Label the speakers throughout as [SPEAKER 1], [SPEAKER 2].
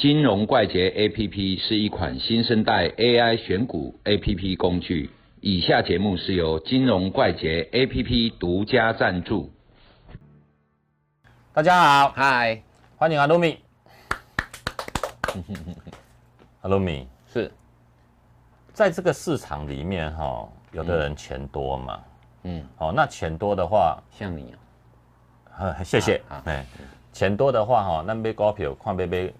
[SPEAKER 1] 金融怪杰 APP 是一款新生代 AI 选股 APP 工具。以下节目是由金融怪杰 APP 独家赞助。
[SPEAKER 2] 大家好，
[SPEAKER 1] 嗨，
[SPEAKER 2] 欢迎阿鲁米。阿鲁米。
[SPEAKER 1] 是，
[SPEAKER 2] 在这个市场里面哈，有的人钱多嘛，
[SPEAKER 1] 嗯，
[SPEAKER 2] 好，那钱多的话，
[SPEAKER 1] 像你哦，
[SPEAKER 2] 呃谢谢。
[SPEAKER 1] 好好，
[SPEAKER 2] 哎，钱多的话哈，那买股票看买买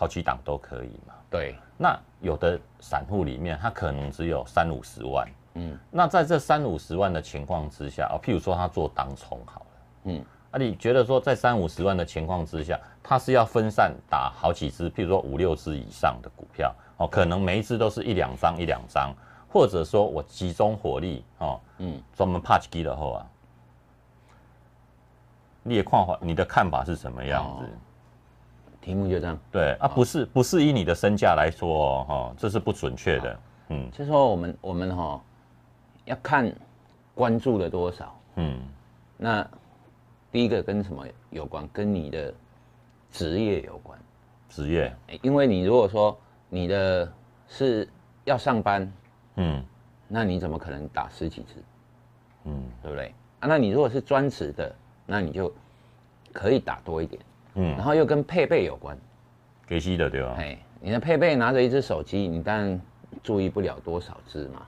[SPEAKER 2] 好几档都可以嘛。
[SPEAKER 1] 对，
[SPEAKER 2] 那有的散户里面，他可能只有三五十万，
[SPEAKER 1] 嗯。
[SPEAKER 2] 那在这三五十万的情况之下，哦，譬如说他做当冲好了，
[SPEAKER 1] 嗯，
[SPEAKER 2] 啊，你觉得说在三五十万的情况之下，他是要分散打好几只，譬如说五六只以上的股票，哦，可能每一只都是一两张一两张，或者说我集中火力，哦，
[SPEAKER 1] 嗯，
[SPEAKER 2] 专门 patch 机的后啊，你也看法，你的看法是什么样子？
[SPEAKER 1] 哦题目就这样，
[SPEAKER 2] 对啊，不是不是以你的身价来说哦，哈，这是不准确的。嗯
[SPEAKER 1] 就说我们我们哈、要看关注了多少。
[SPEAKER 2] 嗯
[SPEAKER 1] 那第一个跟什么有关？跟你的职业有关。
[SPEAKER 2] 职业，
[SPEAKER 1] 诶因为你如果说你的是要上班，
[SPEAKER 2] 嗯
[SPEAKER 1] 那你怎么可能打十几支？
[SPEAKER 2] 嗯
[SPEAKER 1] 对不对？啊，那你如果是专职的，那你就可以打多一点，然
[SPEAKER 2] 嗯，
[SPEAKER 1] 后又跟配备有关。
[SPEAKER 2] 给息的对吧？
[SPEAKER 1] 哎，你的配备拿着一只手机，你当然注意不了多少只嘛。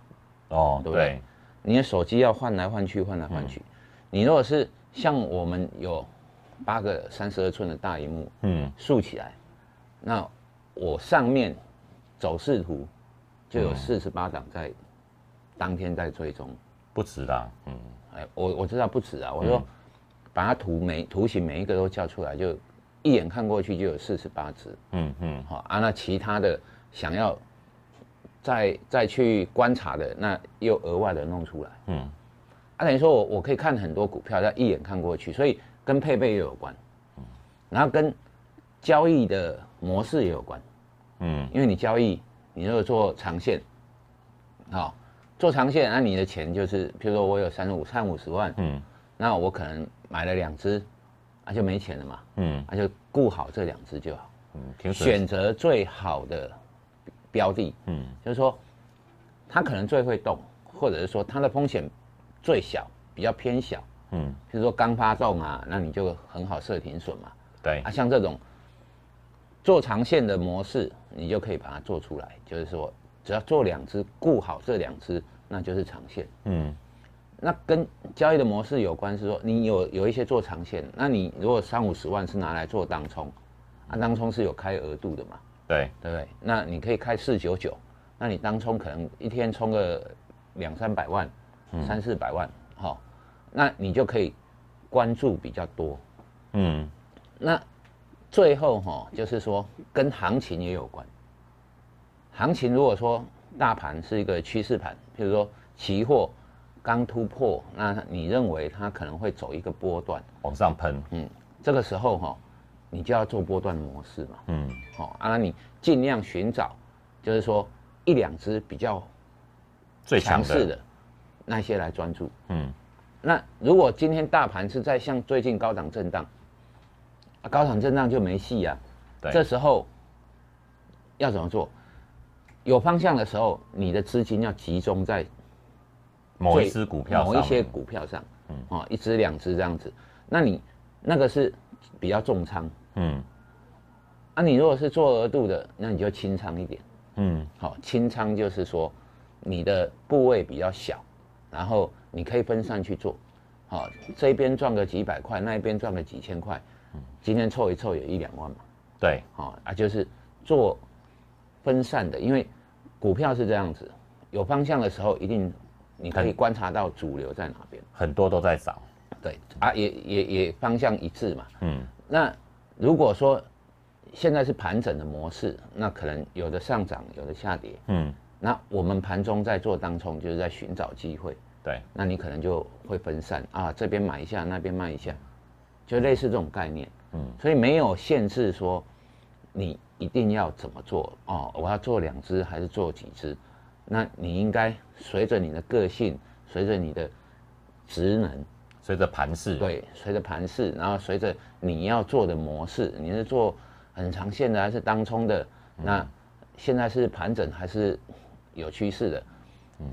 [SPEAKER 2] 哦，
[SPEAKER 1] 对不对
[SPEAKER 2] 对，
[SPEAKER 1] 你的手机要换来换去，换来换去。你如果是像我们有八个三十二寸的大荧幕
[SPEAKER 2] 嗯
[SPEAKER 1] 竖起来，那我上面走势图就有四十八档在当天在追踪。
[SPEAKER 2] 不止啦，嗯
[SPEAKER 1] 哎，我我知道不止啊，我说把它图每图形每一个都叫出来，就一眼看过去就有四十八只。
[SPEAKER 2] 嗯嗯。
[SPEAKER 1] 好啊，那其他的想要再再去观察的，那又额外的弄出来。
[SPEAKER 2] 嗯。
[SPEAKER 1] 啊，等于说我我可以看很多股票，要一眼看过去，所以跟配备也有关，然后跟交易的模式也有关，
[SPEAKER 2] 嗯。
[SPEAKER 1] 因为你交易，你如果做长线，好、做长线，那、你的钱就是，譬如说我有三五三五十万，
[SPEAKER 2] 嗯。
[SPEAKER 1] 那我可能买了两只，啊就没钱了嘛，
[SPEAKER 2] 嗯
[SPEAKER 1] 那、就顾好这两只就好，
[SPEAKER 2] 嗯，
[SPEAKER 1] 选择最好的标的，
[SPEAKER 2] 嗯
[SPEAKER 1] 就是说它可能最会动，或者是说它的风险最小，比较偏小。
[SPEAKER 2] 嗯，
[SPEAKER 1] 比如说刚发动啊，那你就很好设停损嘛。
[SPEAKER 2] 对
[SPEAKER 1] 啊，，像这种做长线的模式，你就可以把它做出来。就是说，只要做两只，顾好这两只，那就是长线。
[SPEAKER 2] 嗯
[SPEAKER 1] 那跟交易的模式有关，是说你有有一些做长线，那你如果三五十万是拿来做当冲，啊，当冲是有开额度的嘛，
[SPEAKER 2] 对，
[SPEAKER 1] 对不对？那你可以开四九九，那你当冲可能一天冲个两三百万，三四百万，好、那你就可以关注比较多。
[SPEAKER 2] 嗯
[SPEAKER 1] 那最后哈、就是说跟行情也有关。行情如果说大盘是一个趋势盘，譬如说期货刚突破，那你认为它可能会走一个波段，
[SPEAKER 2] 往上喷，
[SPEAKER 1] 嗯，这个时候哈、你就要做波段模式嘛，
[SPEAKER 2] 嗯
[SPEAKER 1] 好、啊，那你尽量寻找，就是说一两只比较
[SPEAKER 2] 最强
[SPEAKER 1] 势的那些来专注。
[SPEAKER 2] 嗯
[SPEAKER 1] 那如果今天大盘是在像最近高档震荡，啊，高档震荡就没戏啊。
[SPEAKER 2] 对，
[SPEAKER 1] 这时候要怎么做？有方向的时候，你的资金要集中在最
[SPEAKER 2] 某一只股票上
[SPEAKER 1] 某一些股票上，嗯哦，一只两只这样子。那你那个是比较重仓
[SPEAKER 2] 嗯
[SPEAKER 1] 啊。你如果是做额度的，那你就轻仓一点。
[SPEAKER 2] 嗯
[SPEAKER 1] 好、轻仓就是说你的部位比较小，然后你可以分散去做。好、这边赚个几百块，那一边赚个几千块，今天凑一凑有一两万嘛。
[SPEAKER 2] 对，
[SPEAKER 1] 好、啊，就是做分散的，因为股票是这样子，有方向的时候，一定你可以
[SPEAKER 2] 很
[SPEAKER 1] 观察到主流在哪边。
[SPEAKER 2] 很多都在涨，
[SPEAKER 1] 对啊，也也也方向一致嘛。
[SPEAKER 2] 嗯
[SPEAKER 1] 那如果说现在是盘整的模式，那可能有的上涨，有的下跌。
[SPEAKER 2] 嗯
[SPEAKER 1] 那我们盘中在做当冲，就是在寻找机会。
[SPEAKER 2] 对，
[SPEAKER 1] 那你可能就会分散啊，这边买一下，那边卖一下，就类似这种概念。
[SPEAKER 2] 嗯
[SPEAKER 1] 所以没有限制说你一定要怎么做哦，我要做两只还是做几只？那你应该随着你的个性，随着你的职能，
[SPEAKER 2] 随着盘势，，
[SPEAKER 1] 对，随着盘势，然后随着你要做的模式，你是做很长线的还是当冲的，那现在是盘整还是有趋势的，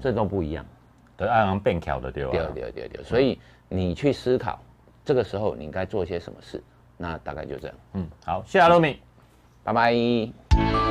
[SPEAKER 1] 这都不一样。
[SPEAKER 2] 对，按行变巧的对吧？
[SPEAKER 1] 对对对对，所以你去思考，这个时候你应该做些什么事，那大概就这样。
[SPEAKER 2] 嗯，好，谢谢阿罗米。
[SPEAKER 1] 拜拜。